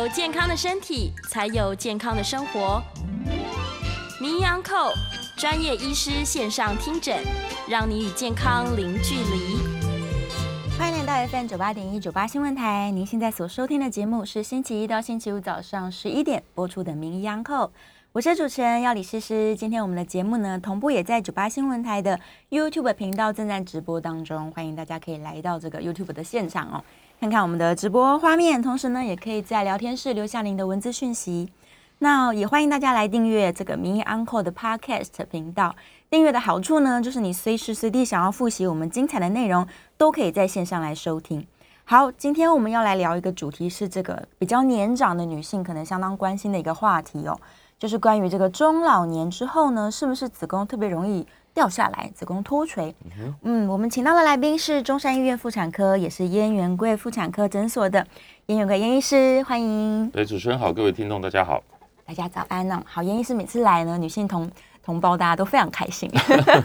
有健康的身体，才有健康的生活。名医安扣专业医师线上听诊，让你与健康零距离。欢迎来到 FM 九八点一九八新闻台，您现在所收听的节目是星期一到星期五早上十一点播出的名医安扣。我是主持人要李诗诗。今天我们的节目呢，同步也在九八新闻台的 YouTube 频道正在直播当中，欢迎大家可以来到这个 YouTube 的现场哦，看看我们的直播画面。同时呢，也可以在聊天室留下您的文字讯息。那也欢迎大家来订阅这个名医 Uncle 的 Podcast 频道。订阅的好处呢，就是你随时随地想要复习我们精彩的内容，都可以在线上来收听。好，今天我们要来聊一个主题，是这个比较年长的女性可能相当关心的一个话题哦。就是关于这个中老年之后呢，是不是子宫特别容易掉下来，子宫脱垂？嗯，我们请到的来宾是中山医院妇产科，也是燕元贵妇产科诊所的燕元贵燕医师，欢迎。对，主持人好，各位听众大家好，大家早安呢。好，燕医师每次来呢，女性同同胞大家都非常开心，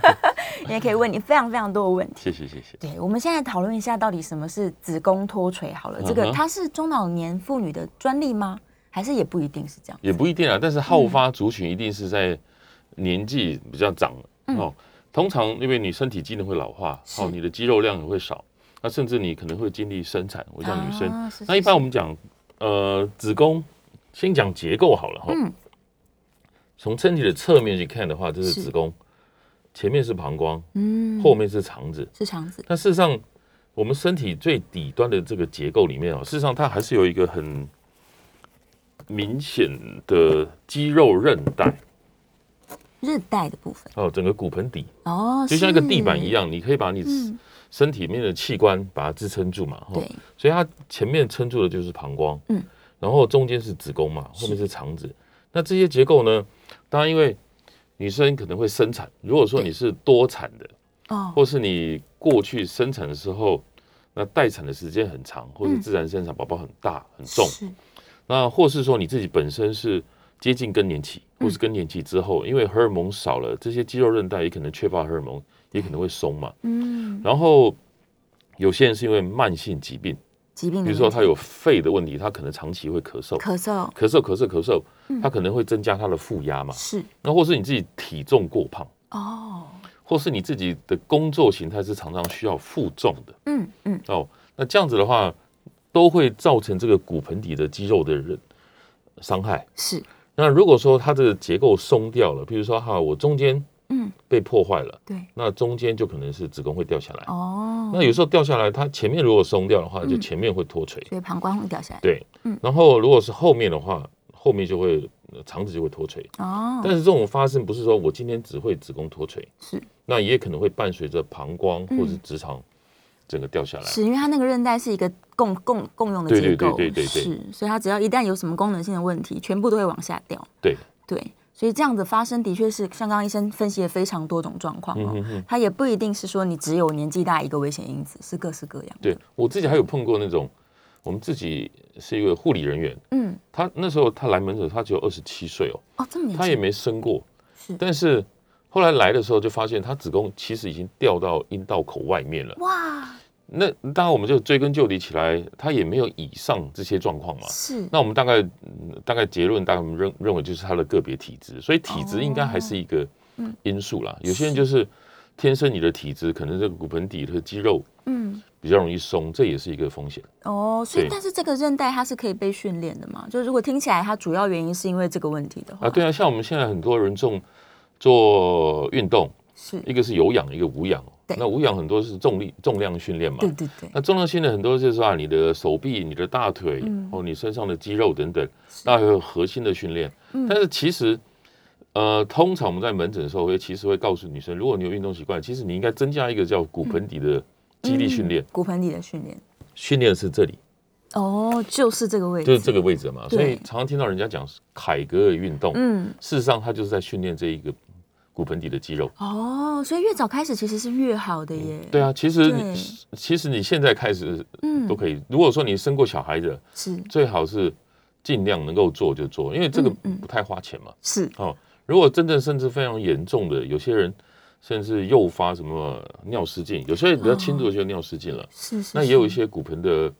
也可以问你非常非常多的问题。谢谢谢谢。对，我们现在讨论一下，到底什么是子宫脱垂？好了，这个它是中老年妇女的专利吗？还是也不一定是这样，也不一定啊。但是好发族群一定是在年纪比较长哦。通常因为你身体机能会老化，哦，你的肌肉量也会少，那甚至你可能会经历生产。我讲女生，那一般我们讲呃子宫，先讲结构好了哈。从身体的侧面去看的话，这是子宫，前面是膀胱，嗯，后面是肠子，是肠子。但事实上，我们身体最底端的这个结构里面哦，事实上它还是有一个很。明显的肌肉韧带，韧带的部分。哦，整个骨盆底。哦，就像一个地板一样，你可以把你身体里面的器官把它支撑住嘛。对，所以它前面撑住的就是膀胱，嗯，然后中间是子宫嘛，后面是肠子。那这些结构呢，当然因为女生可能会生产，如果说你是多产的哦，或是你过去生产的时候，那待产的时间很长，或是自然生产宝宝很大很重。那或是说你自己本身是接近更年期，或是更年期之后，因为荷尔蒙少了，这些肌肉韧带也可能缺乏荷尔蒙，也可能会松嘛。嗯。然后有些人是因为慢性疾病，疾病，比如说他有肺的问题，他可能长期会咳嗽，咳嗽，咳嗽，咳嗽，咳嗽，他可能会增加他的负压嘛。是。那或是你自己体重过胖哦，或是你自己的工作形态是常常需要负重的。嗯嗯。哦，那这样子的话。都会造成这个骨盆底的肌肉的人伤害。是。那如果说它这个结构松掉了，比如说哈，我中间嗯被破坏了，对，那中间就可能是子宫会掉下来。哦。那有时候掉下来，它前面如果松掉的话，就前面会脱垂，所以膀胱会掉下来。对，嗯。然后如果是后面的话，后面就会肠子就会脱垂。哦。但是这种发生不是说我今天只会子宫脱垂，是。那也可能会伴随着膀胱或者是直肠。整个掉下来，是因为它那个韧带是一个共共共用的结构，对对对对。对，是，所以它只要一旦有什么功能性的问题，全部都会往下掉。对。对，所以这样子发生的确是像刚刚医生分析的非常多种状况哦，它也不一定是说你只有年纪大一个危险因子，是各式各样。对我自己还有碰过那种，我们自己是一个护理人员，嗯，他那时候他来门诊，他只有二十七岁哦，哦这么年轻，他也没生过，是，但是后来来的时候就发现他子宫其实已经掉到阴道口外面了，哇。那当然，我们就追根究底起来，他也没有以上这些状况嘛。是。那我们大概大概结论，大概我们认认为就是他的个别体质，所以体质应该还是一个因素啦。有些人就是天生你的体质，可能这个骨盆底的肌肉嗯比较容易松，这也是一个风险。哦，所以但是这个韧带它是可以被训练的嘛？就是如果听起来它主要原因是因为这个问题的话，啊，对啊，像我们现在很多人做做运动。是一个是有氧，一个无氧。那无氧很多是重力、重量训练嘛。对对对。那重量训练很多就是啊，你的手臂、你的大腿，哦你身上的肌肉等等，那还有核心的训练。但是其实，呃，通常我们在门诊的时候，会其实会告诉女生，如果你有运动习惯，其实你应该增加一个叫骨盆底的肌力训练。骨盆底的训练，训练是这里。哦，就是这个位置，就是这个位置嘛。所以常常听到人家讲凯格尔运动，嗯，事实上他就是在训练这一个。骨盆底的肌肉哦，所以越早开始其实是越好的耶。对啊，其实你其实你现在开始嗯都可以。如果说你生过小孩的，是最好是尽量能够做就做，因为这个不太花钱嘛。是哦，如果真正甚至非常严重的，有些人甚至诱发什么尿失禁，有些人比较轻度就尿失禁了。是是。那也有一些骨盆的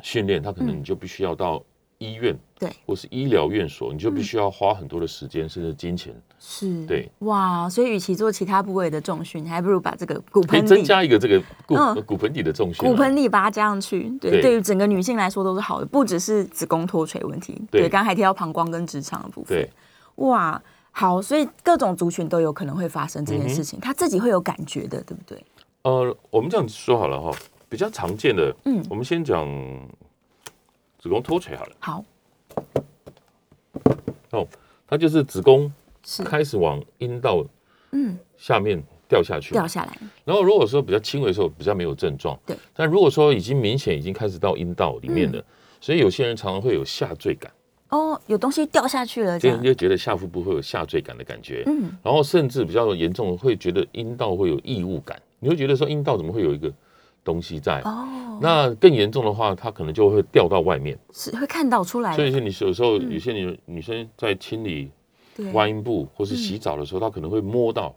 训练，他可能你就必须要到医院，对，或是医疗院所，你就必须要花很多的时间甚至金钱，是，对，哇，所以与其做其他部位的重训，还不如把这个骨盆底、增加一个这个骨嗯。骨盆底的重训啊，骨盆底把它加上去，对，对。对于整个女性来说都是好的，不只是子宫脱垂问题，对。对，刚刚还提到膀胱跟直肠的部分，对，哇，好，所以各种族群都有可能会发生这嗯件事情，他自己会有感觉的，对不对？呃，我们这样说好了哈，比较常见的，嗯。我们先讲子宫脱垂好了，好，哦，它就是子宫开始往阴道嗯。下面掉下去，掉下来，然后如果说比较轻微的时候，比较没有症状，对。但如果说已经明显已经开始到阴道里面嗯。了，所以有些人常常会有下坠感，哦，有东西掉下去了，这样，就觉得下腹部会有下坠感的感觉，嗯，然后甚至比较严重的会觉得阴道会有异物感，你会觉得说阴道怎么会有一个东西在？哦，那更严重的话，它可能就会掉到外面。是会看到出来，所以是你有时候有些女女生在清理对，外阴部或是洗澡的时候，她可能会摸到。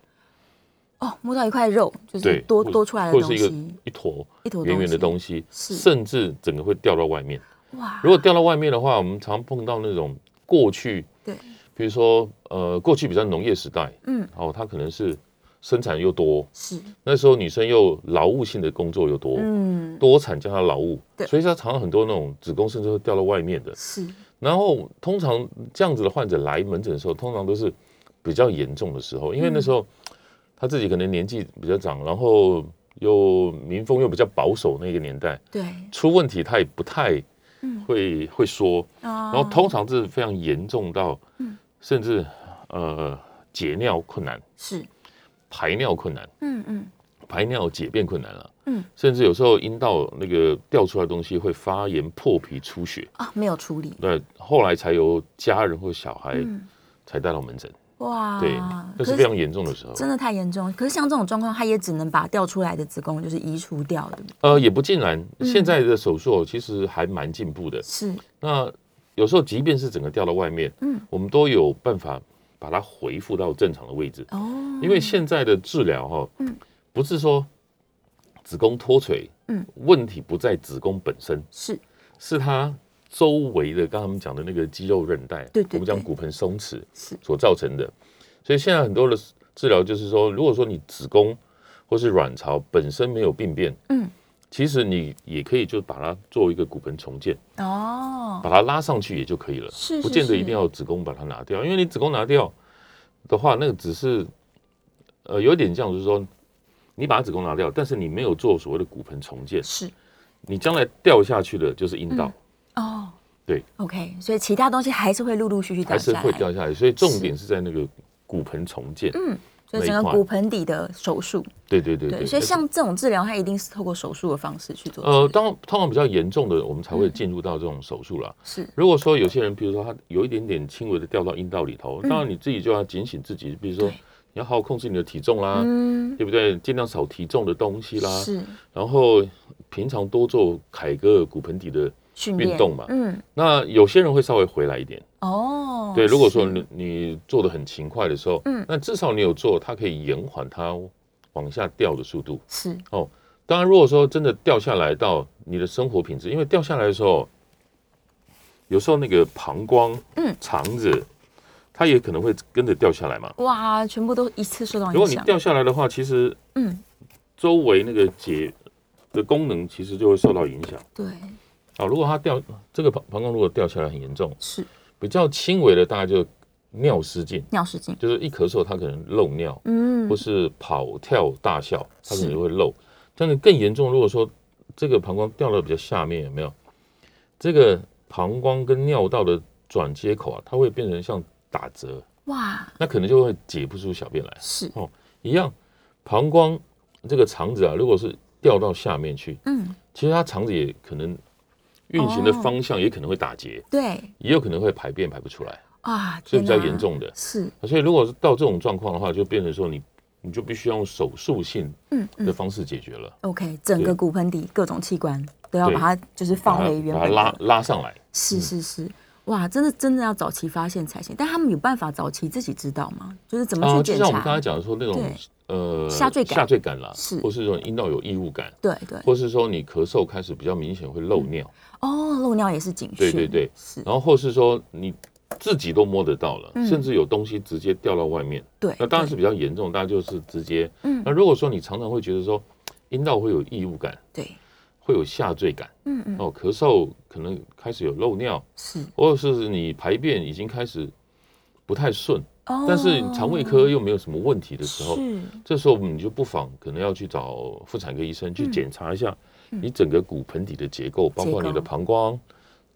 哦，摸到一块肉，就是多多出来的或者是一个，一坨一坨圆圆的东东西，是。甚至整个会掉到外面。哇，如果掉到外面的话，我们常碰到那种过去，对，比如说呃，过去比较农业时代，嗯，哦，它可能是生产又多，是，那时候女生又劳务性的工作又多，嗯，多产叫她劳务对，所以她常常很多那种子宫甚至会掉到外面的。是，然后通常这样子的患者来门诊的时候，通常都是比较严重的时候，因为那时候他自己可能年纪比较长，然后又民风又比较保守，那个年代对，出问题他也不太嗯。会、会说，然然后通常是非常严重到，嗯。甚至呃解尿困难、是，排尿困难、嗯嗯，排尿解便困难了，嗯，甚至有时候阴道那个掉出来的东西会发炎、破皮、出血，啊，没有处理，对，后来才由家人或小孩嗯，才带到门诊。哇，对，可那是非常严重的时候。真的太严重。可是像这种状况，他也只能把掉出来的子宫就是移除掉，对不对？呃，也不尽然，嗯现在的手术其实还蛮进步的。是，那有时候即便是整个掉到外面，嗯，我们都有办法把它回复到正常的位置。哦，因为现在的治疗哈，嗯，不是说子宫脱垂，嗯，问题不在子宫本身，是，是它周围的刚刚我们讲的那个肌肉韧带，对对对我们讲骨盆松弛是。所造成的。所以现在很多的治疗就是说，如果说你子宫或是卵巢本身没有病变，嗯，其实你也可以就把它做一个骨盆重建，哦，把它拉上去也就可以了，是，不见得一定要，子宫把它拿掉，因为你子宫拿掉的话，那个只是呃有点像，就是说你把子宫拿掉，但是你没有做所谓的骨盆重建，是，你将来掉下去的就是阴道，哦，对，OK，所以其他东西还是会陆陆续续掉还是会掉下来，所以重点是。在那个骨盆重建。嗯，所以整个骨盆底的手术，对对对对，所以像这种治疗，它一定是透过手术的方式去做。呃，当通常比较严重的，我们才会进入到这种手术啦。是，如果说有些人，比如说他有一点点轻微的掉到阴道里头，当然你自己就要警醒自己，比如说你要好好控制你的体重啦，嗯，对不对？尽量少提重的东西啦，是。然后平常多做凯格尔骨盆底的。运动嘛嗯，那有些人会稍微回来一点，哦，对。如果说你你做的很勤快的时候，嗯那至少你有做，它可以延缓它往下掉的速度。是哦当然，如果说真的掉下来到你的生活品质，因为掉下来的时候，有时候那个膀胱、嗯肠子，它也可能会跟着掉下来嘛。哇，全部都一次受到影响如果你，掉下来的话，其实嗯，周围那个解的功能其实就会受到影响。对，啊，如果它掉这个膀膀胱如果掉下来很严重，是比较轻微的大概就尿失禁，尿失禁，就是一咳嗽他可能漏尿，嗯。或，是跑跳大笑，他可能就会漏。但是更严重，如果说这个膀胱掉到比较下面，有没有？这个膀胱跟尿道的转接口啊，它会变成像打折，哇，那可能就会解不出小便来。是。哦，一样，膀胱这个肠子啊，如果是掉到下面去，嗯，其实它肠子也可能运行的哦。方向也可能会打结，对，也有可能会排便排不出来，啊，所以比较严重的。是，所以如果是到这种状况的话，就变成说你你就必须要用手术性嗯嗯。的方式解决了，，OK，整个骨盆底各种器官都要把它就是放它回原本把它拉的，拉上来。是是是。哇，真的真的要早期发现才行，但他们有办法早期自己知道吗？就是怎么啊，去检就像我们刚才查？讲的说那种对呃下坠感。下坠感啦，是。或是说阴道有异物感，对对，或是说你咳嗽开始比较明显会漏尿，哦，漏尿也是警讯，对对对，是，然后或是说你自己都摸得到了，嗯。甚至有东西直接掉到外面，对，那当然是比较严重，大家就是直接。嗯。那如果说你常常会觉得说阴道会有异物感，对，会有下坠感，嗯嗯，哦，咳嗽可能开始有漏尿，是，或者是你排便已经开始不太顺，哦但是肠胃科又没有什么问题的时候，这时候你就不妨可能要去找妇产科医生去嗯检查一下你整个骨盆底的结构，包括你的膀胱、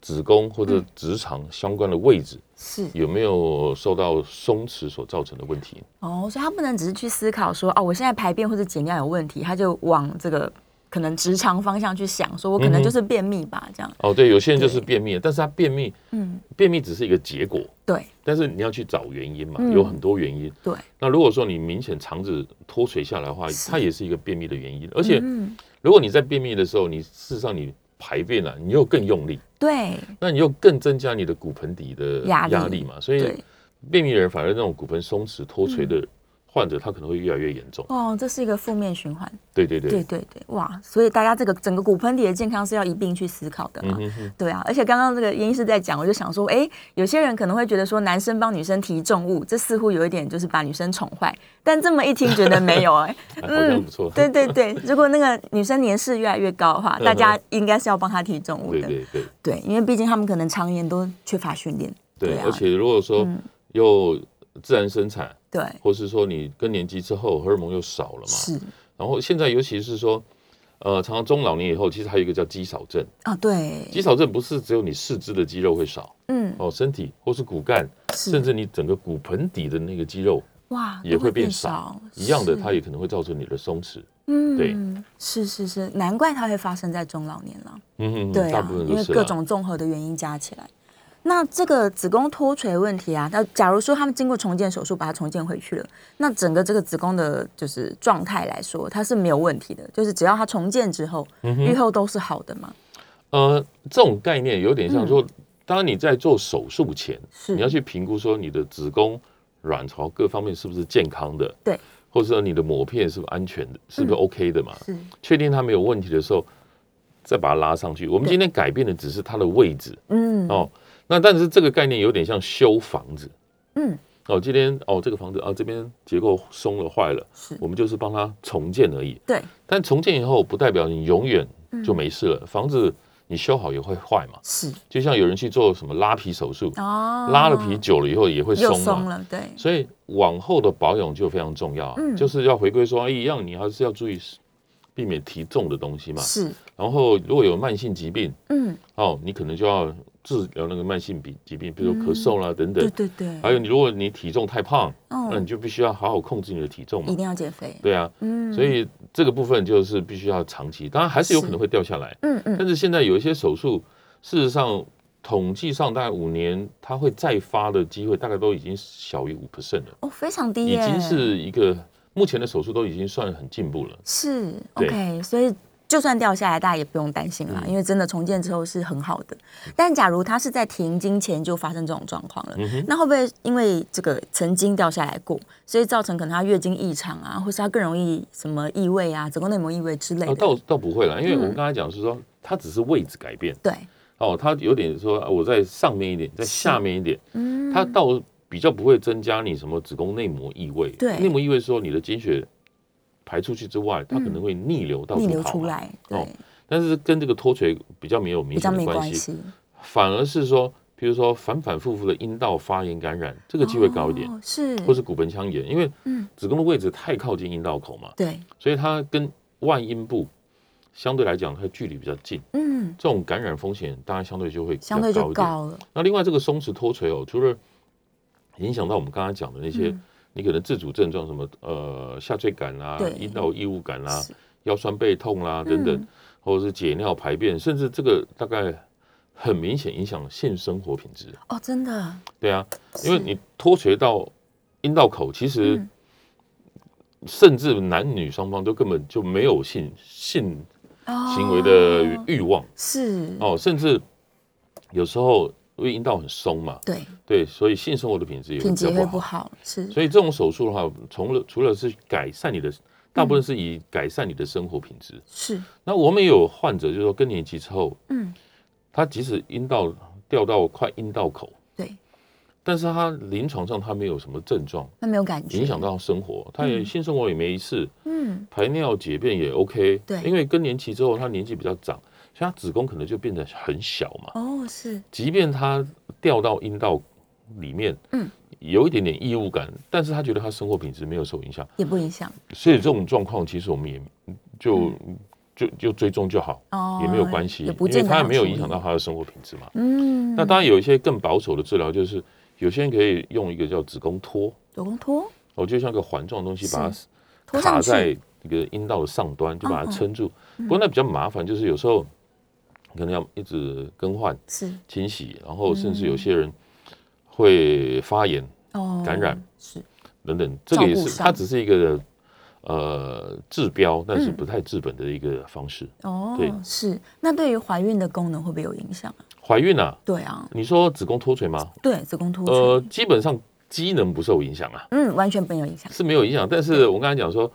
子宫或者直肠相关的位置是，有没有受到松弛所造成的问题。哦，所以他不能只是去思考说，哦，我现在排便或者解尿有问题，他就往这个可能直肠方向去想，说我可能就是便秘吧，这样，哦，对，有些人就是便秘，但是他便秘，嗯，便秘只是一个结果，对。但是你要去找原因嘛，嗯。有很多原因。对，那如果说你明显肠子脱垂下来的话，它也是一个便秘的原因。而且嗯，如果你在便秘的时候，你事实上你排便了，你又更用力，对。那你又更增加你的骨盆底的压力。嘛，所以，便秘的人反而那种骨盆松弛脱垂的患者，他可能会越来越严重。哦，这是一个负面循环，对对对，对对对，哇，所以大家这个整个骨盆底的健康是要一并去思考的嘛。嗯哼哼，对啊，而且刚刚这个严医师在讲，我就想说，哎，有些人可能会觉得说，男生帮女生提重物，这似乎有一点就是把女生宠坏。但这么一听，觉得没有 哎。嗯对对对，如果那个女生年事越来越高的话，大家应该是要帮她提重物的。对对对对，因为毕竟他们可能常年都缺乏训练。对，啊而且如果说嗯又自然生产，对，或是说你更年期之后荷尔蒙又少了嘛，是。然后现在尤其是说，呃，常常中老年以后，其实还有一个叫肌少症。啊，对，肌少症不是只有你四肢的肌肉会少嗯，哦，身体或是骨干，甚至你整个骨盆底的那个肌肉哇也会变少。少，，一样的，它也可能会造成你的松弛。嗯。对，是是是，难怪它会发生在中老年了。嗯哼，对啊大部，分因为各都是啦种综合的原因加起来。那这个子宫脱垂问题啊，那假如说他们经过重建手术把它重建回去了，那整个这个子宫的就是状态来说，它是没有问题的，就是只要它重建之后，嗯愈后都是好的嘛。呃，这种概念有点像说，当你在做手术前，你要去评估说你的子宫、卵巢各方面是不是健康的，对，或者说你的膜片是不是安全的，是不是 OK 的嘛？是确定它没有问题的时候，再把它拉上去。我们今天改变的只是它的位置嗯哦。那但是这个概念有点像修房子。嗯。哦。今天哦，这个房子啊这边结构松了坏了，是。我们就是帮它重建而已。对。但重建以后不代表你永远嗯。就没事了，房子你修好也会坏嘛。是。就像有人去做什么拉皮手术，哦，拉了皮久了以后也会松了，对。所以往后的保养就非常重要，嗯。就是要回归说，哎，一样你还是要注意避免提重的东西嘛。是。然后如果有慢性疾病嗯。哦，你可能就要治疗那个慢性病疾病，比如说咳嗽啦、等对等。对对，还有你如果你体重太胖，那你嗯就必须要好好控制你的体重嘛一。定要减肥，对啊，嗯所以这个部分就是必须要长期，当然还是有可能会掉下来，嗯嗯但是现在有一些手术，事实上统计上大概五年它会再发的机会大概都已经小于五 percent 了，哦非常低耶，已经是一个目前的手术都已经算很进步了。是 OK，所以就算掉下来，大家也不用担心啦，嗯。因为真的重建之后是很好的。但假如它是在停经前就发生这种状况了，嗯，那会不会因为这个曾经掉下来过，所以造成可能他月经异常啊，或是他更容易什么异味啊、子宫内膜异味之类啊，的？倒倒不会啦，因为我们刚才讲是说它只是位置改变。对，哦，它有点说啊我在上面一点，在下面一点，嗯，它倒比较不会增加你什么子宫内膜异味。对。内膜异味是说你的经血排出去之外，它可能会逆流到逆处跑嘛流出来，对，哦但是跟这个脱垂比较没有明显的关系，反而是说，比如说反反复复的阴道发炎感染，这个机会高一点，哦是，或是骨盆腔炎，因为嗯。子宫的位置太靠近阴道口嘛，对，所以它跟外阴部相对来讲，它距离比较近，嗯，这种感染风险当然相对就会比较相对就高一那另外这个松弛脱垂哦，除了影响到我们刚才讲的那些，嗯你可能自主症状什么呃下坠感啦对、阴道异物感啊、腰酸背痛啦等等嗯，或者是解尿排便，甚至这个大概很明显影响性生活品质。哦，真的，对啊，因为你脱垂到阴道口，其实嗯。甚至男女双方都根本就没有性性行为的哦。欲望。是，哦，甚至有时候因为阴道很松嘛，对，对，所以性生活的品质也品质比较不会不好，是，所以这种手术的话，除了除了是改善你的，大部分是以改善你的生活品质。是，那我们也有患者，就是说更年期之后，嗯，他即使阴道掉到快阴道口，对，但是他临床上他没有什么症状，他没有感觉，影响到生活，他也性生活也没事，嗯，排尿解便也 OK，对。因为更年期之后他年纪比较长，所以他子宫可能就变得很小嘛，哦，是，即便他掉到阴道里面，嗯，有一点点异物感，但是他觉得他生活品质没有受影响，也不影响，所以这种状况其实我们也就、就就追踪就好，哦，也没有关系，因为他也没有影响到他的生活品质嘛。嗯，那当然有一些更保守的治疗，就是有些人可以用一个叫子宫托，子宫托哦，就像个环状的东西，把它卡在一个阴道的上端，就把它撑住。不过那比较麻烦，就是有时候可能要一直更换、是，清洗，然后甚至有些人会发炎哦，感染是，等等，这个也是它只是一个呃治标，但是嗯不太治本的一个方式。哦对，是，那对于怀孕的功能会不会有影响啊？怀孕啊，对啊，你说子宫脱垂吗？对，子宫脱垂呃，垂，基本上机能不受影响啊，嗯，完全没有影响，是没有影响。但是我刚才讲说，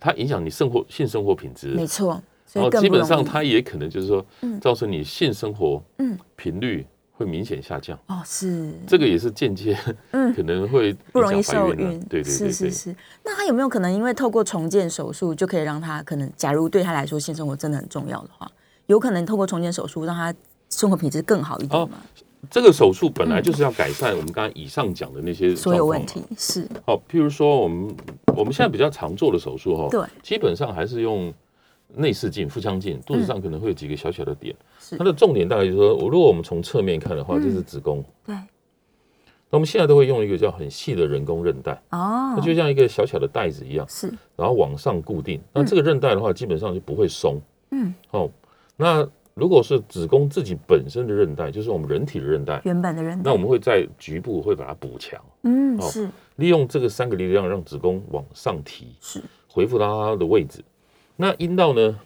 它影响你生活性生活品质，没错，所然后以更不容易。基本上它也可能就是说嗯，造成你性生活嗯。频率会明显下降，哦是，这个也是间接嗯。可能会不容易受孕，对对对对，是是是。那他有没有可能因为透过重建手术，就可以让他可能，假如对他来说性生活真的很重要的话，有可能透过重建手术让他生活品质更好一点哦吗？这个手术本来就是要改善我们刚才以上讲的那些所有问题是，好，譬如说我们我们现在比较常做的手术哈，对，基本上还是用内视镜、腹腔镜，肚子上可能会有几个小小的点。它的重点大概就是说，我如果我们从侧面看的话，嗯这是子宫。对，那我们现在都会用一个叫很细的人工韧带，哦它，就像一个小小的袋子一样，是，然后往上固定。那这个韧带的话，基本上就不会松。嗯，哦，那如果是子宫自己本身的韧带，就是我们人体的韧带，原本的韧带，那我们会在局部会把它补强，哦嗯是利用这个三个力量让子宫往上提。是，恢复到它的位置。那阴道呢，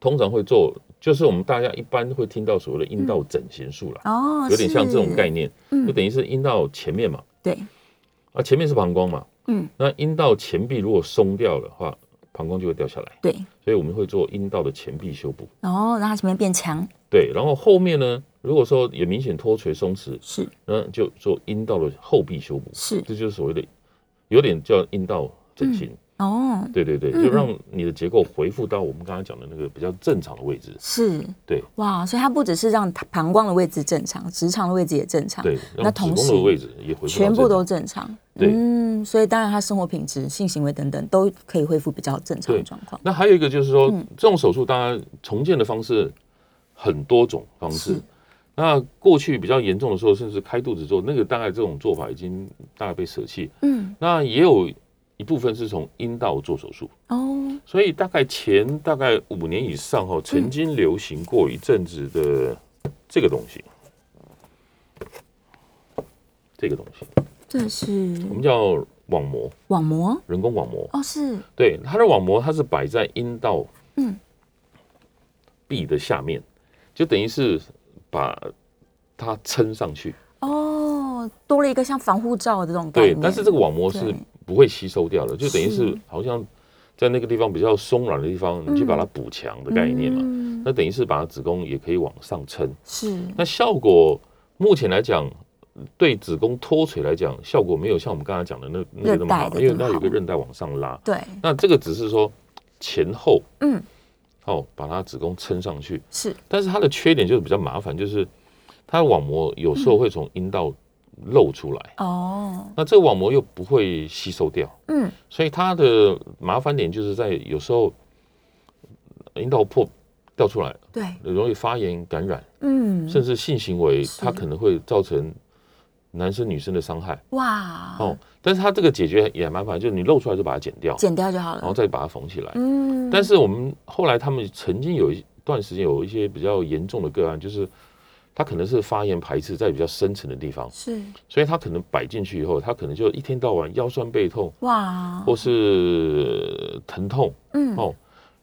通常会做，就是我们大家一般会听到所谓的阴道整形术啦，哦，有点像这种概念，念，就等于是阴道前面嘛，对，啊前面是膀胱嘛，嗯，那阴道前壁如果松掉的话，膀胱就会掉下来，对，所以我们会做阴道的前壁修补。然后让它前面变强，对，然后后面呢，如果说有明显脱垂松弛，是。那就做阴道的后壁修补，是。这就是所谓的有点叫阴道整形。哦，对对对，嗯就让你的结构恢复到我们刚刚讲的那个比较正常的位置。是，对。哇，所以它不只是让膀胱的位置正常，直肠的位置也正常，对，那同时宫的位置也恢复全部都正常。对。嗯，所以当然他生活品质、性行为等等都可以恢复比较正常的对。状况。那还有一个就是说，嗯。这种手术当然重建的方式很多种方式。那过去比较严重的时候，甚至开肚子做，那个大概这种做法已经大概被舍弃。嗯，那也有一部分是从阴道做手术，哦，所以大概前大概五年以上后，曾经流行过一阵子的这个东西，这个东西这是我们叫网膜，网膜人工网膜。哦，是对，它的网膜它是摆在阴道嗯壁的下面，就等于是把它撑上去。哦，多了一个像防护罩的这种概念。，对但是这个网膜是对不会吸收掉了，就等于是是好像在那个地方比较松软的地方，你去把它补强的概念嘛。嗯那等于是把子宫也可以往上撑。是那效果目前来讲，对子宫脱垂来讲，效果没有像我们刚才讲的那那个那么好因为更好它有个韧带往上拉。对，那这个只是说前后嗯，哦，把它子宫撑上去。是但是它的缺点就是比较麻烦，就是它的网膜有时候会从阴道露出来，哦，那这个网膜又不会吸收掉，嗯，所以它的麻烦点就是在有时候阴道破掉出来，对，容易发炎感染，嗯，甚至性行为它可能会造成男生女生的伤害。哇，哦。但是它这个解决也蛮麻烦，就是你露出来就把它剪掉，剪掉就好了。然后再把它缝起来。嗯，但是我们后来他们曾经有一段时间有一些比较严重的个案，就是他可能是发炎排斥在比较深层的地方，是。所以它可能摆进去以后，它可能就一天到晚腰酸背痛哇，或是疼痛嗯，哦，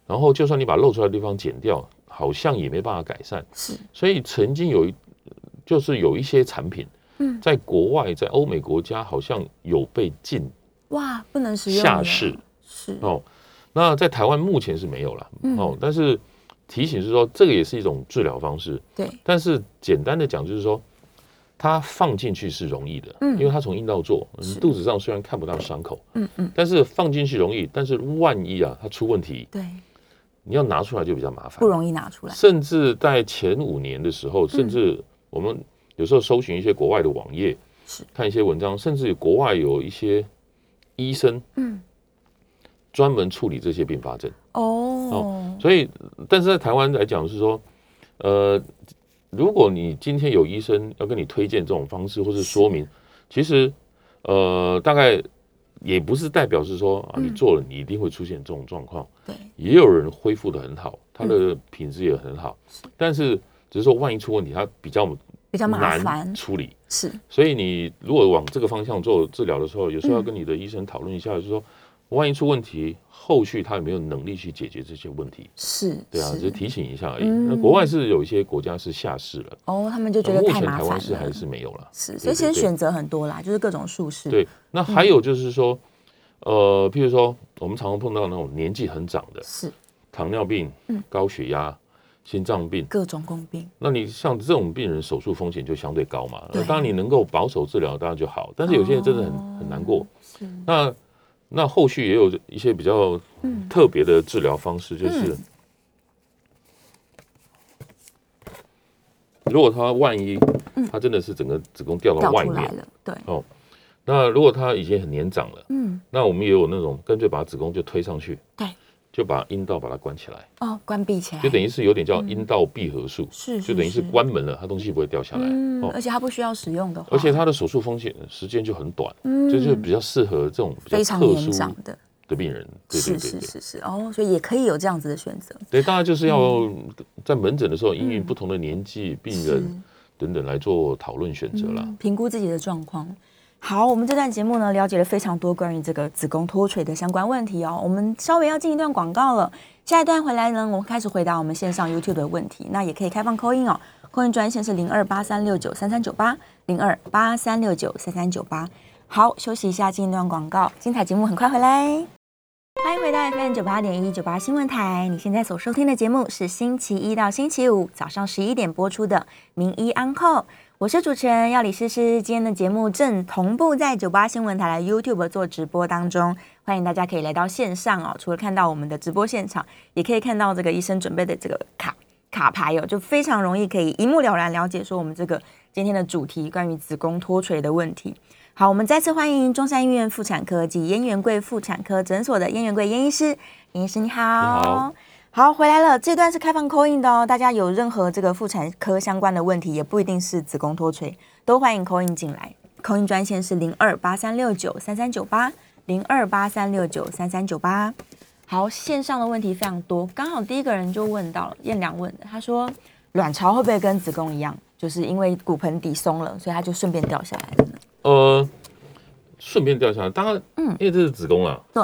然后就算你把露出来的地方剪掉，好像也没办法改善。是。所以曾经有一就是有一些产品，嗯，在国外，在欧美国家好像有被禁，哇，不能使用下市是。哦。那在台湾目前是没有了哦，但是提醒是说，这个也是一种治疗方式，对。但是简单的讲，就是说，它放进去是容易的，嗯，因为它从阴道做，你肚子上虽然看不到伤口，嗯嗯，但是放进去容易，但是万一啊，它出问题，对。你要拿出来就比较麻烦，不容易拿出来。甚至在前五年的时候，甚至我们有时候搜寻一些国外的网页，是看一些文章，甚至国外有一些医生，嗯，专门处理这些并发症。哦，所以，但是在台湾来讲是说，呃，如果你今天有医生要跟你推荐这种方式或是说明，其实，呃，大概。也不是代表是说啊，你做了你一定会出现这种状况。对，也有人恢复的很好，他的品质也很好。但是只是说万一出问题，他比较比较麻烦处理。是，所以你如果往这个方向做治疗的时候，有时候要跟你的医生讨论一下，就是说万一出问题，后续他有没有能力去解决这些问题？是，对啊，只是提醒一下而已。那国外是有一些国家是下市了，哦，他们就觉得目前台湾是还是没有了。是，所以其实选择很多啦，就是各种术式。对。那还有就是说，呃，譬如说，我们常常碰到那种年纪很长的，是糖尿病、高血压、心脏病，各种共病。那你像这种病人，手术风险就相对高嘛。那当然你能够保守治疗，当然就好。但是有些人真的很很难过。是。那那后续也有一些比较特别的治疗方式，就是如果他万一他真的是整个子宫掉到外面了，对。哦。那如果他已经很年长了，嗯，那我们也有那种干脆把子宫就推上去，对，就把阴道把它关起来，哦，关闭起来，就等于是有点叫阴道闭合术，是，就等于是关门了，它东西不会掉下来，嗯，而且它不需要使用的，而且它的手术风险时间就很短，嗯，这就比较适合这种非常年长的。的病人，是是是是，哦，所以也可以有这样子的选择，对，当然就是要在门诊的时候，因为不同的年纪病人等等来做讨论选择了，评估自己的状况。好，我们这段节目呢，了解了非常多关于这个子宫脱垂的相关问题哦。我们稍微要进一段广告了，下一段回来呢，我们开始回答我们线上 YouTube 的问题。那也可以开放扣音哦，扣音专线是零二八三六九三三九八零二八三六九三三九八。好，休息一下，进一段广告，精彩节目很快回来。欢迎回到 FM 九八点一九八新闻台，你现在所收听的节目是星期一到星期五早上十一点播出的《名医安扣》。我是主持人要李诗诗，今天的节目正同步在九八新闻台的 YouTube 做直播当中，欢迎大家可以来到线上哦。除了看到我们的直播现场，也可以看到这个医生准备的这个卡卡牌哦，就非常容易可以一目了然了解说我们这个今天的主题关于子宫脱垂的问题。好，我们再次欢迎中山医院妇产科及燕元贵妇产科诊所的燕元贵燕医师，燕医师你好。好，回来了。这段是开放 call in 的哦，大家有任何这个妇产科相关的问题，也不一定是子宫脱垂，都欢迎 call in 进来。call in 专线是零二八三六九三三九八零二八三六九三三九八。好，线上的问题非常多，刚好第一个人就问到了，燕良问的，他说卵巢会不会跟子宫一样，就是因为骨盆底松了，所以它就顺便掉下来了？呃，顺便掉下来，当然，嗯，因为这是子宫啊，对。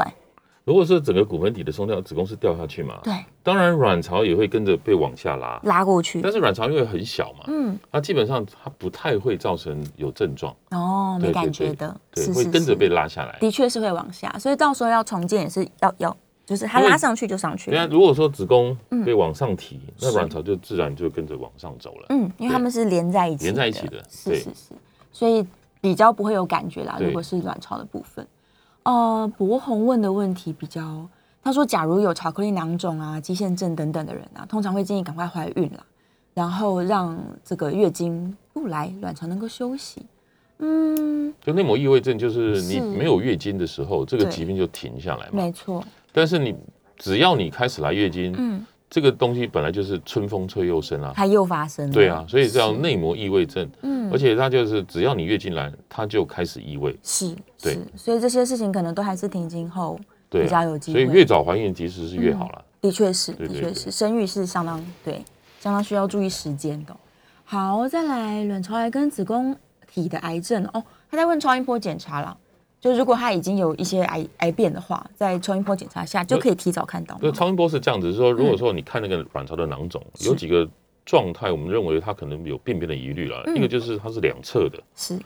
如果是整个骨盆底的松掉，子宫是掉下去嘛？对，当然卵巢也会跟着被往下拉，拉过去。但是卵巢因为很小嘛，嗯，它基本上它不太会造成有症状哦，没感觉的，对，会跟着被拉下来。的确是会往下，所以到时候要重建也是要要，就是它拉上去就上去。对啊，如果说子宫被往上提，那卵巢就自然就跟着往上走了。嗯，因为它们是连在一起，连在一起的，是是是，所以比较不会有感觉啦。如果是卵巢的部分。呃，博宏问的问题比较，他说，假如有巧克力囊肿啊、肌腺症等等的人啊，通常会建议赶快怀孕啦，然后让这个月经不来，卵巢能够休息。嗯，就内膜异位症，就是你没有月经的时候，这个疾病就停下来嘛。没错。但是你只要你开始来月经，嗯。这个东西本来就是春风吹又生啊，它又发生了。对啊，所以叫内膜异位症。嗯，而且它就是只要你月经来，它就开始异位。是，对，所以这些事情可能都还是停经后比较有机会。所以越早怀孕其实是越好了。的确是，的确是，生育是相当对，相当需要注意时间的。好，再来卵巢癌跟子宫体的癌症哦，他在问超音波检查了。就如果他已经有一些癌癌变的话，在超音波检查下就可以提早看到。那超音波是这样子，是说如果说你看那个卵巢的囊肿，有几个状态，我们认为它可能有病变的疑虑了。一个就是它是两侧的，是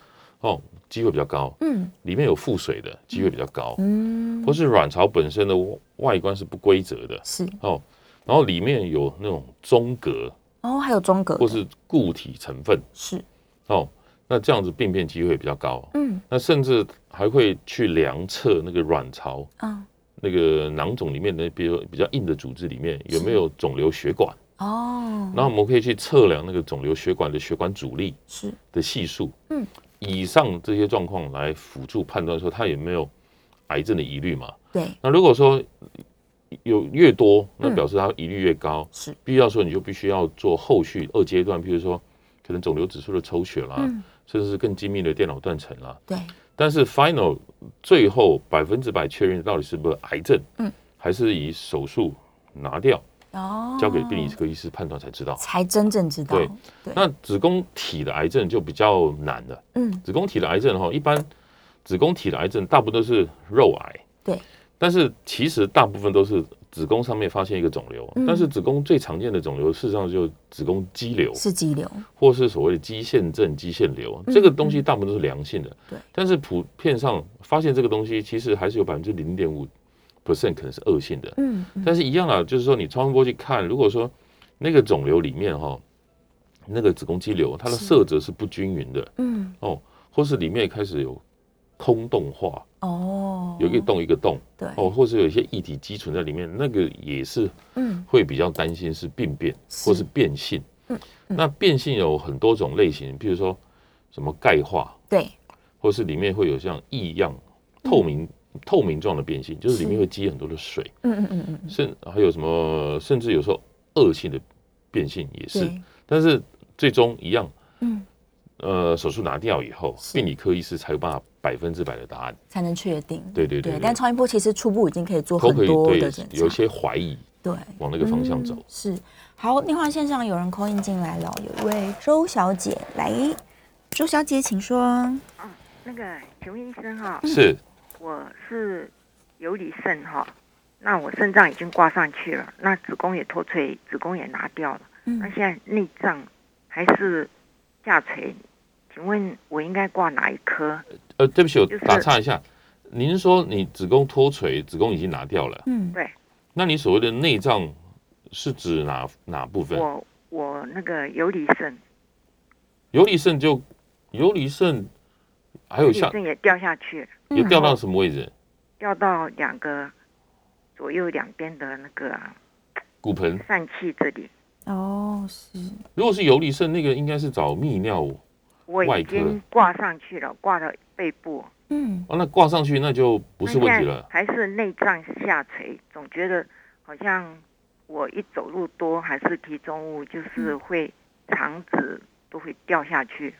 哦，机会比较高。嗯。里面有腹水的机会比较高，嗯，或是卵巢本身的外观是不规则的。是。哦，然后里面有那种中隔。哦，还有中隔或是固体成分。是。哦，那这样子病变机会比较高。嗯。那甚至还会去量测那个卵巢啊那个囊肿里面的，比如比较硬的组织里面有没有肿瘤血管，哦，然后我们可以去测量那个肿瘤血管的血管阻力是。的系数。嗯，以上这些状况来辅助判断说他有没有癌症的疑虑嘛。对。那如果说有越多，那嗯。表示他疑虑越高，是。必要说你就必须要做后续二阶段，譬如说可能肿瘤指数的抽血啦，嗯。甚至是更精密的电脑断层啦。对。但是 final 最后百分之百确认到底是不是癌症，嗯，还是以手术拿掉，哦，交给病理科医师判断才知道。才真正知道。对。对。那子宫体的癌症就比较难了。嗯。子宫体的癌症哈，一般子宫体的癌症大部分都是肉癌，对，但是其实大部分都是子宫上面发现一个肿瘤，嗯。但是子宫最常见的肿瘤事实上就子宫肌瘤，是肌瘤。或是所谓的肌腺症、肌腺瘤，这个东西大部分都是良性的，嗯对，但是普遍上发现这个东西其实还是有百分之零点五 percent 可能是恶性的，嗯嗯。但是一样啊，就是说你超声波去看，如果说那个肿瘤里面哈，那个子宫肌瘤它的色泽是不均匀的嗯。哦，或是里面开始有空洞化，哦，有一个洞一个洞对。哦，或是有一些液体积存在里面，那个也是嗯。会比较担心是病变是。或是变性。嗯嗯。那变性有很多种类型，比如说什么钙化，对或是里面会有像异样、透明、透明状的变性，就是里面是。会积很多的水，嗯嗯嗯嗯甚还有什么，甚至有时候恶性的变性也是。但是最终一样，嗯。呃，手术拿掉以后，病理科医师才有办法百分之百的答案。才能确定。对对对对，但超音波其实初步已经可以做很多的检，查，有一些怀疑对。往那个方向走。嗯。是。好，电话线上有人 call in 进来了，有一位周小姐来，周小姐请说。那个，请问医生哈，是我是有理肾哈，那我肾脏已经挂上去了，那子宫也脱垂，子宫也拿掉了，那嗯，现在内脏还是下垂，请问我应该挂哪一科？呃，对不起，我打岔一下，您说你子宫脱垂，子宫已经拿掉了，嗯，对。那你所谓的内脏是指哪哪部分？我我那个游离肾，游离肾就游离肾，还有下肾也掉下去了，也掉到什么位置？掉到两个左右两边的那个骨盆。疝气这里。哦，是，如果是游离肾，那个应该是找泌尿我已外科经挂上去了，挂到背部，嗯，哦，那挂上去那就不是问题了。还是内脏下垂，总觉得好像我一走路多还是提重物，就是会肠子都会掉下去，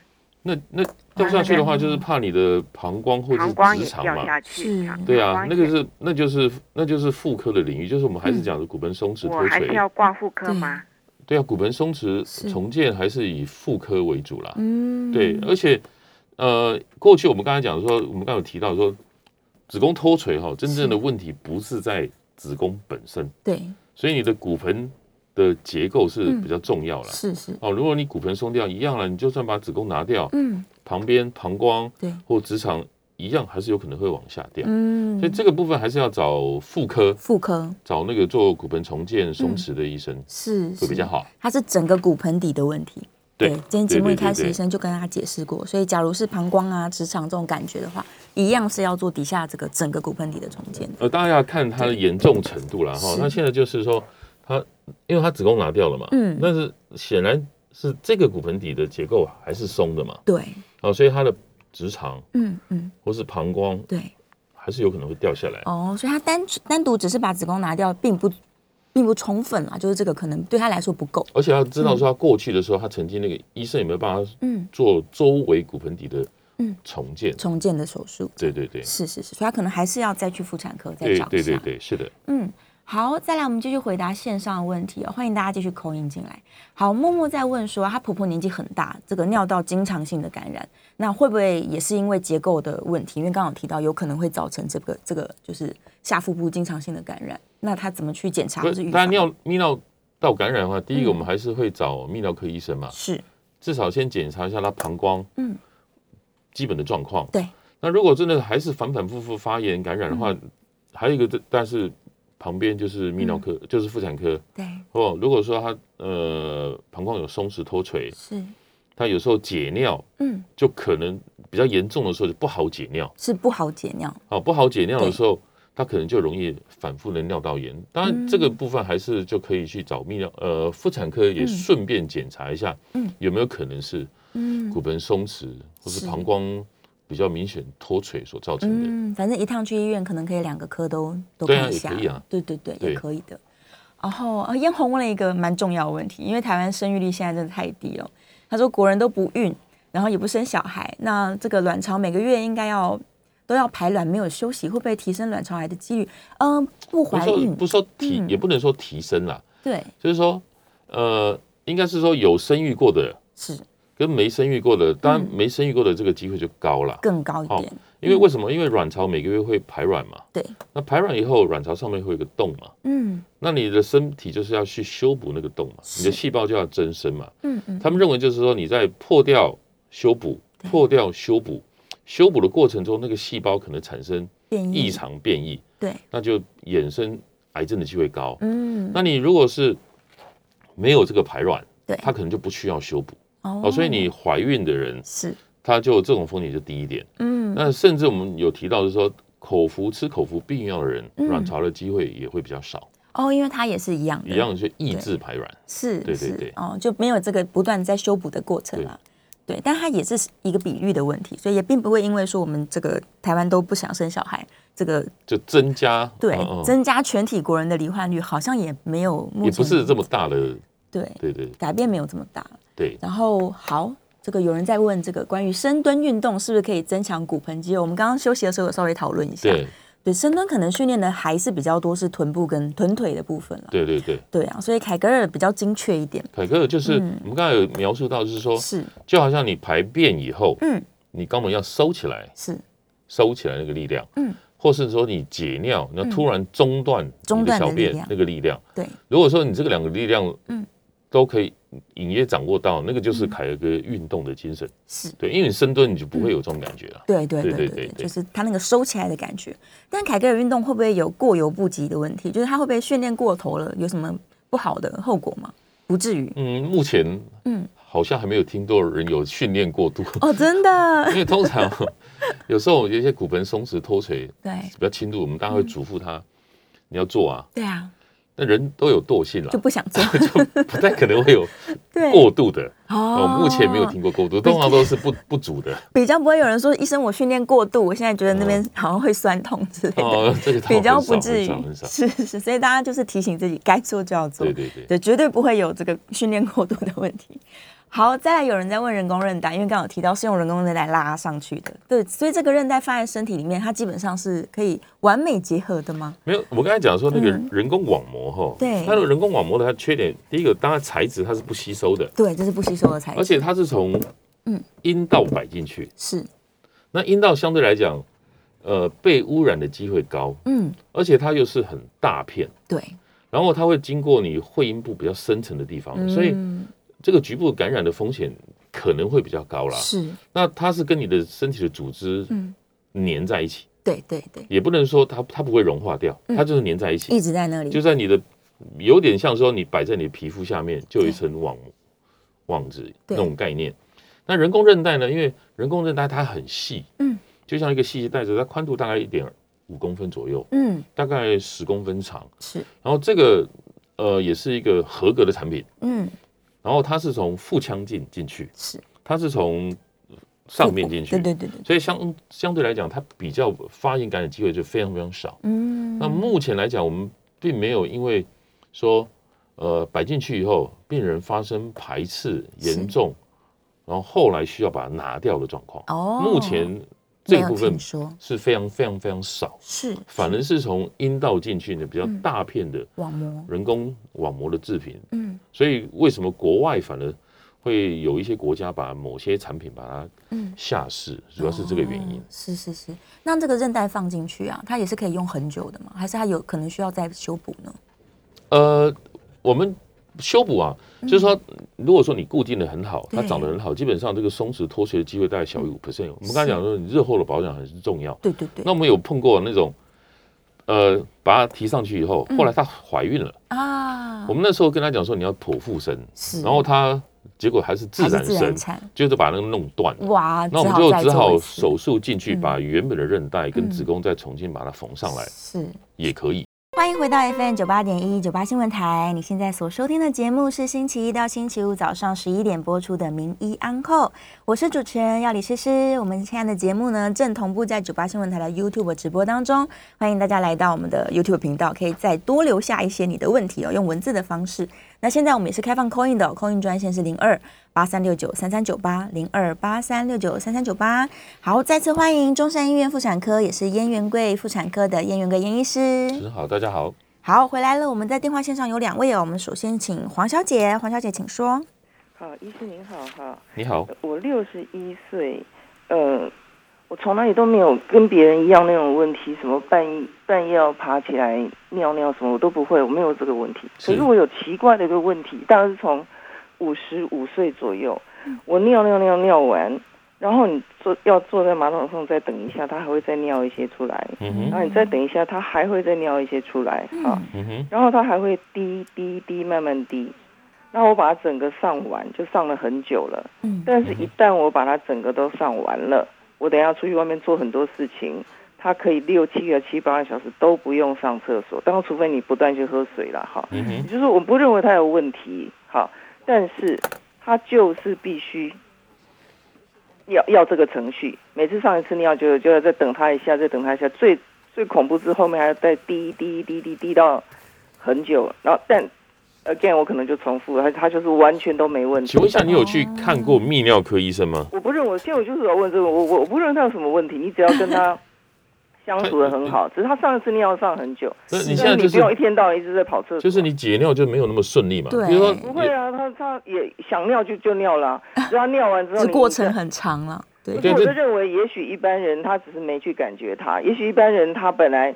那那掉下去的话，嗯就是怕你的膀胱或是直肠嘛。掉下去。是对啊那个是那就是那就是妇科的领域，就是我们还是讲的骨盆松弛脱垂我还是。要挂妇科吗？对啊，骨盆松弛重建还是以妇科为主啦。嗯，对，而且呃，过去我们刚才讲说，我们刚刚有提到说，子宫脱垂哈，真正的问题不是在子宫本身，对，所以你的骨盆的结构是嗯比较重要了。是是，哦，如果你骨盆松掉一样了，你就算把子宫拿掉，嗯，旁边膀胱对，或直肠一样，还是有可能会往下掉。嗯，所以这个部分还是要找妇科，妇科找那个做骨盆重建松弛的医生是是会比较好。它是整个骨盆底的问题。对今天节目一开始，对医生就跟大家解释过，所以假如是膀胱啊、直肠这种感觉的话，一样是要做底下这个整个骨盆底的重建的。呃，大家要看它的严重程度了哈是。那现在就是说，它因为它子宫拿掉了嘛，嗯。但是显然是这个骨盆底的结构还是松的嘛，对，哦，所以它的直肠嗯嗯，或是膀胱对，还是有可能会掉下来。哦，所以他单单独只是把子宫拿掉，并不并不充分啊，就是这个可能对他来说不够。而且要知道说，他过去的时候，他曾经那个医生有没有帮他嗯，做周围骨盆底的嗯。重建？重建的手术，对对对，是是是，所以他可能还是要再去妇产科再找一下。对对对，是的。嗯，好，再来我们继续回答线上的问题哦，欢迎大家继续扣音进来。好，默默在问说，她婆婆年纪很大，这个尿道经常性的感染，那会不会也是因为结构的问题？因为刚刚有提到有可能会造成这个这个就是下腹部经常性的感染，那她怎么去检查不或是预防？是大家尿泌尿道感染的话，第一个我们还是会找泌尿科医生嘛，是，至少先检查一下她膀胱，嗯，基本的状况。对，那如果真的还是反反复复发炎感染的话，嗯还有一个，但是旁边就是泌尿科，就是妇产科。对，哦，如果说他呃膀胱有松弛脱垂，是，他有时候解尿嗯，就可能比较严重的时候就不好解尿。是不好解尿，哦，不好解尿的对。时候，他可能就容易反复的尿道炎。当然，这个部分还是就可以去找泌尿呃妇产科，也顺便检查一下，嗯。有没有可能是嗯骨盆松弛或是是膀胱比较明显脱垂所造成的。嗯，反正一趟去医院可能可以两个科都都对啊看一下，也可以啊对对对，对也可以的。然后啊嫣红问了一个蛮重要的问题，因为台湾生育率现在真的太低了。他说国人都不孕，然后也不生小孩，那这个卵巢每个月应该要都要排卵，没有休息，会不会提升卵巢癌的几率？嗯、不怀孕，不说提，嗯也不能说提升啦，对，就是说，呃，应该是说有生育过的是跟没生育过的，当然嗯没生育过的这个机会就高了。更高一点，因为为什么？因为卵巢每个月会排卵嘛，对，那排卵以后，卵巢上面会有个洞嘛，嗯那你的身体就是要去修补那个洞嘛，你的细胞就要增生嘛。嗯嗯，他们认为就是说你在破掉、修补、破掉、修补、修补的过程中，那个细胞可能产生变异异，常变异，对，那就衍生癌症的机会高。嗯，那你如果是没有这个排卵，对它可能就不需要修补哦。哦，所以你怀孕的人，是，他就这种风险就低一点。嗯，那甚至我们有提到，就是说口服吃口服避孕药的人，嗯。卵巢的机会也会比较少，哦，因为它也是一样的，一样去抑制排卵。是，对对对。哦，就没有这个不断在修补的过程了。对，但它也是一个比率的问题，所以也并不会因为说我们这个台湾都不想生小孩，这个就增加对、嗯嗯。增加全体国人的罹患率，好像也没有也不是这么大的，对对对。改变没有这么大。对，然后好，这个有人在问这个关于深蹲运动是不是可以增强骨盆肌肉？我们刚刚休息的时候有稍微讨论一下，对。对，深蹲可能训练的还是比较多是臀部跟臀腿的部分了。对对对。对啊，所以凯格尔比较精确一点，凯格尔就是嗯。我们刚才有描述到，就是说，是。就好像你排便以后，嗯。你肛门要收起来，是。收起来那个力量，嗯，或是说你解尿，那突然中断中你的小便那个力量，对，如果说你这个两个力量，嗯，都可以隐约掌握到，那个就是凯尔哥运动的精神，是。对，因为你深蹲你就不会有这种感觉了，对对对对对就是他那个收起来的感觉。但凯格尔运动会不会有过犹不及的问题？就是他会不会训练过头了，有什么不好的后果吗？不至于。嗯，目前嗯。好像还没有听到人有训练过度，哦，真的？因为通常 有时候有一些骨盆松弛脱垂对。比较轻度，我们大家会嘱咐他，你要做啊，对啊，那人都有惰性了就，不想做。就不太可能会有 过度的。哦哦，目前没有听过过度，通常都是不 不足的。比较不会有人说医生我训练过度，我现在觉得那边好像会酸痛之类的，哦，这个比较不至于。是是，所以大家就是提醒自己该做就要做，对对对，对，绝对不会有这个训练过度的问题。好，再来有人在问人工韧带，因为刚刚有提到是用人工韧带拉上去的，对，所以这个韧带放在身体里面，它基本上是可以完美结合的吗？没有，我刚才讲说那个嗯。人工网膜哈，对。它的人工网膜的它缺点，第一个当然材质它是不吸收的，对，这是不吸收的材质，而且它是从嗯阴道摆进去，是那阴道相对来讲，呃，被污染的机会高，嗯，而且它又是很大片，对，然后它会经过你会阴部比较深层的地方，所以嗯这个局部感染的风险可能会比较高啦。是，那它是跟你的身体的组织嗯，粘在一起，对对对，也不能说它它不会融化掉，嗯。它就是粘在一起，一直在那里，就在你的有点像说你摆在你的皮肤下面就有一层网网子那种概念。那人工韧带呢？因为人工韧带它很细，嗯，就像一个细细带子，它宽度大概一点五公分左右，嗯，大概十公分长。是，然后这个呃也是一个合格的产品，嗯，然后它是从腹腔进进去，是。它是从上面进去，对对对对，所以相相对来讲，它比较发炎感染机会就非常非常少。嗯，那目前来讲，我们并没有因为说呃摆进去以后，病人发生排斥严重，然后后来需要把它拿掉的状况。哦，目前这部分是非常非常非常少，是，反而是从阴道进去的比较大片的网膜，人工网膜的制品。嗯所以为什么国外反而会有一些国家把某些产品把它嗯。下市，主要是这个原因哦。是是是，那这个韧带放进去啊，它也是可以用很久的吗？还是它有可能需要再修补呢？呃，我们修补啊，就是说，如果说你固定的很好，它长得很好，基本上这个松弛脱垂的机会大概小于五 percent。我们刚才讲说，你日后的保养很是重要。对对对。那我们有碰过那种，呃，把它提上去以后，后来她怀孕了，啊。我，们那时候跟她讲说你要剖腹生，是。然后她结果还是自然生就是把那个弄断。哇，那我们就只好手术进去，嗯。把原本的韧带跟嗯。子宫再重新把它缝上来，是。也可以。欢迎回到 FM 九八点一九八新闻台。你现在所收听的节目是星期一到星期五早上十一点播出的《名医安扣》，我是主持人要李诗诗。我们现在的节目呢，正同步在九八新闻台的 YouTube 直播当中，欢迎大家来到我们的 YouTube 频道，可以再多留下一些你的问题哦，用文字的方式。那现在我们也是开放 Coin 的、，Coin 专线是零二八三六九三三九八零二八三六九三三九八。好，再次欢迎中山医院妇产科，也是燕元贵妇产科的燕元贵燕医师。好，大家好。好，回来了。我们在电话线上有两位哦。我们首先请黄小姐，黄小姐请说。好，医师您好哈，你好，我六十一岁，呃，我从来也都没有跟别人一样那种问题，什么半夜半夜要爬起来尿尿什么我都不会，我没有这个问题。是可是我有奇怪的一个问题，大概是从五十五岁左右，我尿尿尿尿完，然后你坐要坐在马桶上再等一下，它还会再尿一些出来，嗯哼，然后你再等一下，它还会再尿一些出来，哈、嗯哼，然后它还会滴滴滴慢慢滴，然后我把它整个上完，就上了很久了。嗯，但是，一旦我把它整个都上完了，我等一下出去外面做很多事情，它可以六七个、七八个小时都不用上厕所，当然除非你不断去喝水了哈。嗯哼，就是我不认为它有问题，好，但是他就是必须要要这个程序，每次上一次尿就就要再等他一下，再等他一下，最最恐怖是后面还要再滴滴滴滴滴到很久，然后但 again 我可能就重复了，他他就是完全都没问题。请问一下，你有去看过泌尿科医生吗？我不认为，现在我就是要问这个，我我我不认为他有什么问题，你只要跟他相处的很好，只是他上一次尿上很久，那你现在就是你不用一天到晚一直在跑厕所，就是你解尿就没有那么顺利嘛？对比如说不会啊，他他也想尿就就尿了，只要尿完之后这，过程很长了。对我就认为，也许一般人他只是没去感觉他，也许一般人他本来，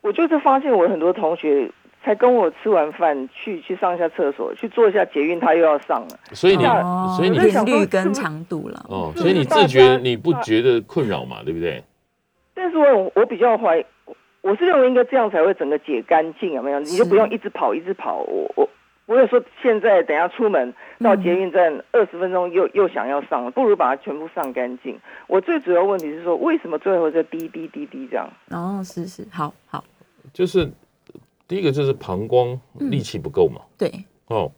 我就是发现我很多同学才跟我吃完饭去去上一下厕所，去做一下捷运，他又要上了。所以你哦，所以你频率跟长度了。哦，所以你自觉你不觉得困扰嘛？对不对？但是我我比较怀疑，我是认为应该这样才会整个解干净，有没有？你就不用一直跑，一直跑。我我我有说现在等一下出门到捷运站二十分钟又又想要上了，不如把它全部上干净。我最主要问题是说，为什么最后在滴滴滴滴这样？哦，是是，好好，就是第一个就是膀胱力气不够嘛，对，哦，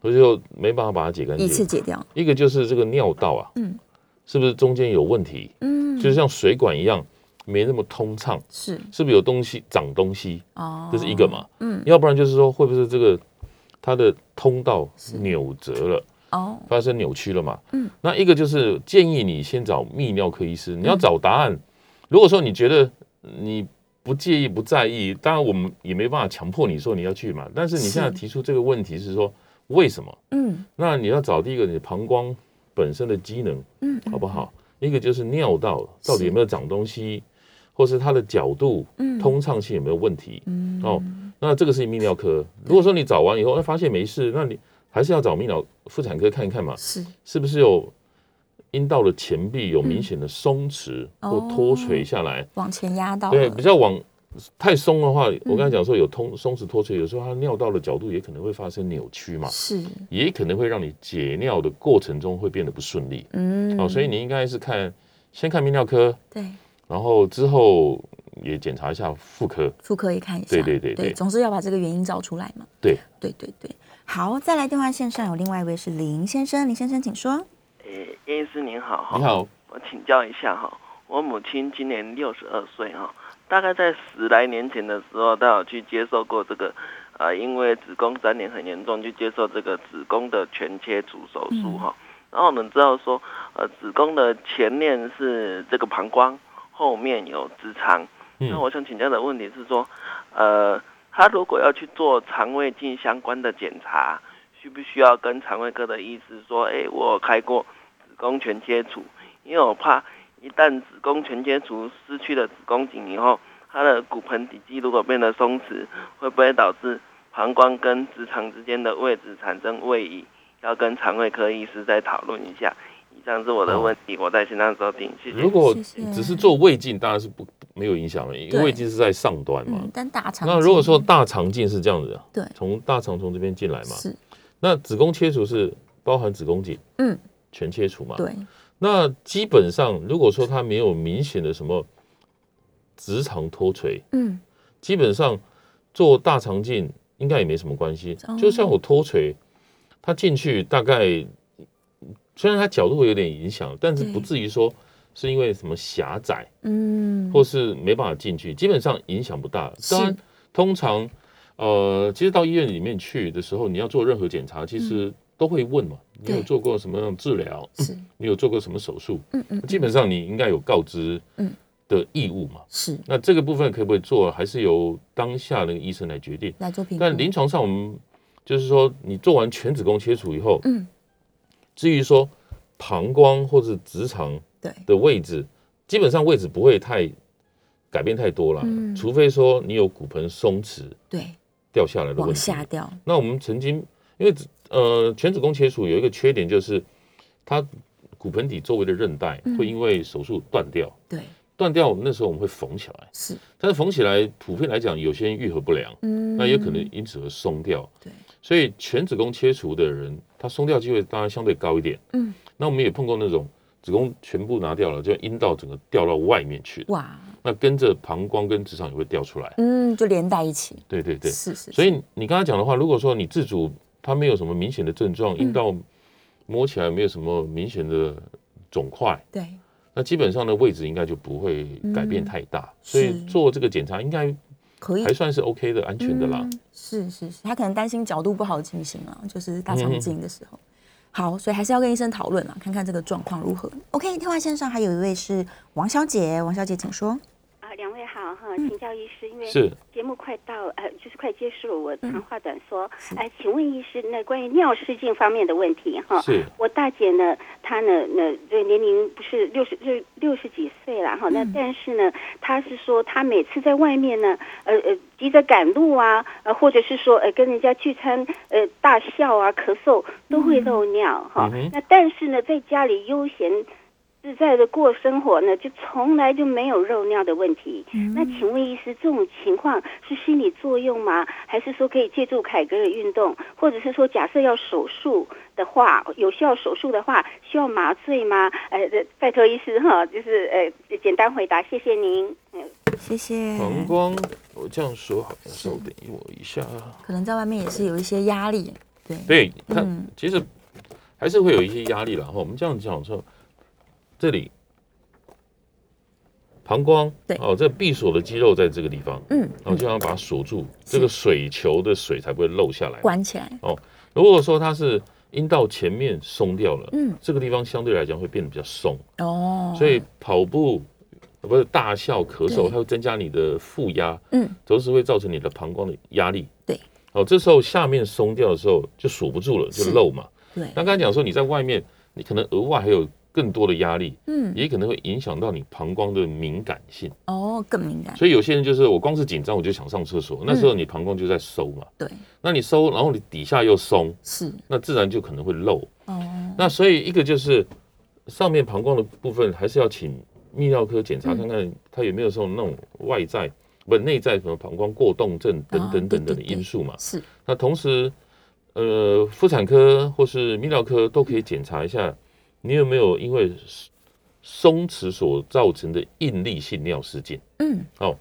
所以就没办法把它解干净一次净。解掉。一个就是这个尿道啊，嗯是不是中间有问题？嗯，就是像水管一样没那么通畅，是是不是有东西长东西？哦，这是一个嘛？嗯，要不然就是说会不会是这个它的通道扭折了？哦，发生扭曲了嘛？嗯，那一个就是建议你先找泌尿科医师，你要找答案。如果说你觉得你不介意、不在意，当然我们也没办法强迫你说你要去嘛。但是你是现在提出这个问题是说为什么？嗯那你要找第一个你膀胱本身的机能嗯，好不好？一个就是尿道到底有没有长东西，或是它的角度、嗯。通畅性有没有问题？嗯。哦，那这个是泌尿科。如果说你找完以后，哎，发现没事，那你还是要找泌尿妇产科看一看嘛，是。是不是有阴道的前壁有明显的松弛嗯。或脱垂下来？往前压到对，比较往太松的话，嗯我刚才讲说有通松弛脱垂，有时候它尿道的角度也可能会发生扭曲嘛，是。也可能会让你解尿的过程中会变得不顺利。嗯。哦，所以你应该是看先看泌尿科，对然后之后也检查一下妇科。妇科也看一下，对对对对总是要把这个原因找出来嘛。对对对对，好，再来电话线上有另外一位是林先生，林先生请说。诶，叶医师您好哈，你好，我请教一下哈，我母亲今年六十二岁哈，大概在十来年前的时候，她有去接受过这个，呃，因为子宫粘连很严重，去接受这个子宫的全切除手术哈。然后我们知道说，呃，子宫的前面是这个膀胱，后面有直肠。嗯那我想请教的问题是说，呃，他如果要去做肠胃镜相关的检查，需不需要跟肠胃科的医师说，哎，我有开过子宫全切除，因为我怕一旦子宫全切除失去了子宫颈以后，他的骨盆底肌如果变得松弛，会不会导致膀胱跟直肠之间的位置产生位移，要跟肠胃科医师再讨论一下。以上是我的问题，我在线上收听，谢谢。如果只是做胃镜，当然是不没有影响了，因为胃镜是在上端嘛。嗯。，但大肠那如果说大肠镜是这样子，对。从大肠从这边进来嘛，是。那子宫切除是包含子宫颈，嗯，全切除嘛。对。那基本上，如果说它没有明显的什么直肠脱垂，嗯。基本上做大肠镜应该也没什么关系。哦。就像我脱垂，它进去大概虽然它角度会有点影响，但是不至于说是因为什么狭窄嗯，或是没办法进去，基本上影响不大。是当然，通常呃，其实到医院里面去的时候，你要做任何检查，其实都会问嘛，你有做过什么样的治疗？是 你有做过什么手术？嗯嗯基本上你应该有告知嗯的义务嘛。是那这个部分可不可以做，还是由当下那个医生来决定。来做评估，但临床上，我们就是说，你做完全子宫切除以后，嗯至于说膀胱或者直肠对。的位置，基本上位置不会太改变太多了，嗯。除非说你有骨盆松弛对掉下来的问往题。下掉，那我们曾经因为呃全子宫切除有一个缺点就是，它骨盆底周围的韧带嗯。会因为手术断掉，对。断掉那时候我们会缝起来，是。但是缝起来普遍来讲，有些人愈合不良，嗯。那也可能因此而松掉。对，所以全子宫切除的人，他松掉机会当然相对高一点。嗯，那我们也碰过那种子宫全部拿掉了，就阴道整个掉到外面去，哇。那跟着膀胱跟直肠也会掉出来。嗯就连在一起，对对对，是是，所以你刚才讲的话，如果说你自主它没有什么明显的症状，阴道摸起来没有什么明显的肿块，对。那基本上的位置应该就不会改变太大，嗯所以做这个检查应该可以还算是 OK 的、安全的啦。嗯是是是，他可能担心角度不好进行啊，就是大肠镜的时候。好，所以还是要跟医生讨论啊，看看这个状况如何。OK，电话线上还有一位是王小姐，王小姐请说。啊，请教医师，因为是。节目快到呃，就是快结束了，我嗯。长话短说。哎、请问医师，那关于尿失禁方面的问题哈，是。我大姐呢，她呢，那这年龄不是六十六六十几岁了哈，那但是呢，她是说她每次在外面呢，呃呃，急着赶路啊，呃，或者是说呃跟人家聚餐，呃大笑啊、咳嗽都会漏尿哈、嗯那但是呢，在家里悠闲。自在的过生活呢，就从来就没有漏尿的问题。那请问医师，这种情况是心理作用吗？还是说可以借助凯格尔运动，或者是说假设要手术的话，有需要手术的话，需要麻醉吗？呃，呃拜托医师哈，就是呃简单回答，谢谢您。嗯谢谢。膀胱，我这样说好像，稍等我一下。可能在外面也是有一些压力，对对，它嗯其实还是会有一些压力了哈。我们这样讲说，这里膀胱，对。哦，这闭锁的肌肉在这个地方，嗯，然后就要把它锁住，这个水球的水才不会漏下来。关起来，哦如果说它是阴道前面松掉了，嗯，这个地方相对来讲会变得比较松，哦，所以跑步呃不是大笑、咳嗽，它会增加你的负压，嗯，同时会造成你的膀胱的压力。对，哦，这时候下面松掉的时候就锁不住了，就漏嘛。对，那刚才讲说你在外面，你可能额外还有更多的压力，嗯，也可能会影响到你膀胱的敏感性。哦，更敏感，所以有些人就是我光是紧张我就想上厕所，那时候你膀胱就在收嘛，对，那你收，然后你底下又松，是，那自然就可能会漏。哦，那所以一个就是上面膀胱的部分，还是要请泌尿科检查看看它有没有这种那种外在不内在什么膀胱过动症等等等等的因素嘛。是，那同时，呃，妇产科或是泌尿科都可以检查一下，你有没有因为松弛所造成的应力性尿失禁。嗯，哦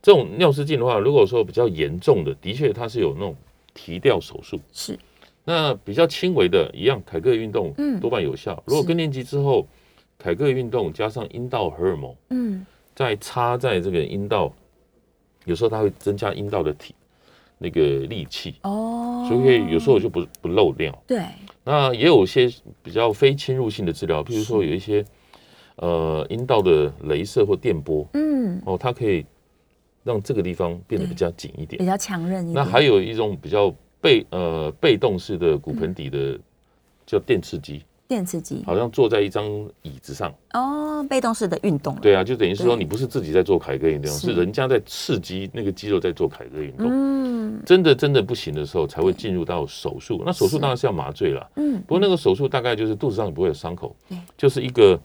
这种尿失禁的话，如果说比较严重的，的确它是有那种提掉手术。是，那比较轻微的，一样凯格尔运动嗯多半有效。如果更年期之后，凯格尔运动加上阴道荷尔蒙，嗯，再插在这个阴道，有时候它会增加阴道的体那个力气，哦，所以有时候就不不漏尿。对，那也有一些比较非侵入性的治疗，譬如说有一些呃阴道的镭射或电波嗯，哦，它可以让这个地方变得比较紧一点。比。较强韧一点，那还有一种比较被呃被动式的骨盆底的叫电刺激，电刺激好像坐在一张椅子上。哦，被动式的运动。对啊，就等于是说你不是自己在做凯歌运动，是是人家在刺激那个肌肉在做凯歌运动。嗯真的真的不行的时候，才会进入到手术。那手术当然是要麻醉了，嗯不过那个手术大概就是肚子上不会有伤口对，就是一个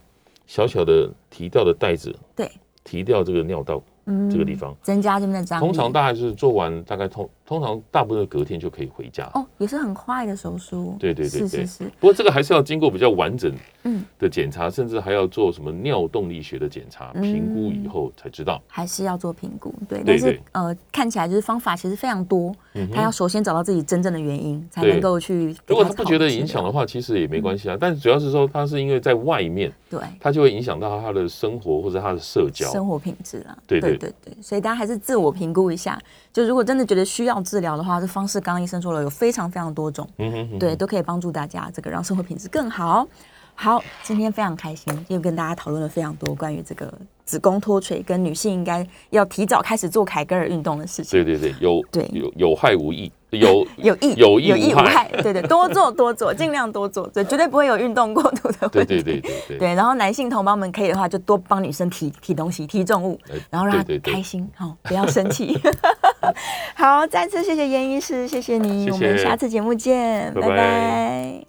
小小的提掉的袋子，对，提掉这个尿道嗯这个地方。增加这边的张力。通常大概是做完，大概通通常大部分隔天就可以回家。哦，也是很快的手术。对对对对是是是，不过这个还是要经过比较完整嗯的检查，甚至还要做什么尿动力学的检查，嗯评估以后才知道。还是要做评估。对，对但是对呃，看起来就是方法其实非常多，他要首先找到自己真正的原因，才能够去。如果他不觉得影响的，话，其实也没关系啊。但是主要是说，他是因为在外面，对。他就会影响到他的生活或者他的社交。生活品质啊，对对对，所以大家还是自我评估一下。就如果真的觉得需要治疗的话，这方式刚刚医生说了，有非常非常多种，嗯哼哼对，都可以帮助大家这个让生活品质更好。好，今天非常开心，又跟大家讨论了非常多关于这个子宫脱垂跟女性应该要提早开始做凯格尔运动的事情。对对对，有对有有害无益，有有益有益有益无害对对，多做多做，尽量多做，对，绝对不会有运动过度的对问题。对对对对。对，然后男性同胞们可以的话，就多帮女生提提东西、提重物哎，然后让她对对对开心，好、不要生气。好，再次谢谢严医师，谢谢你，谢谢我们下次节目见，拜拜拜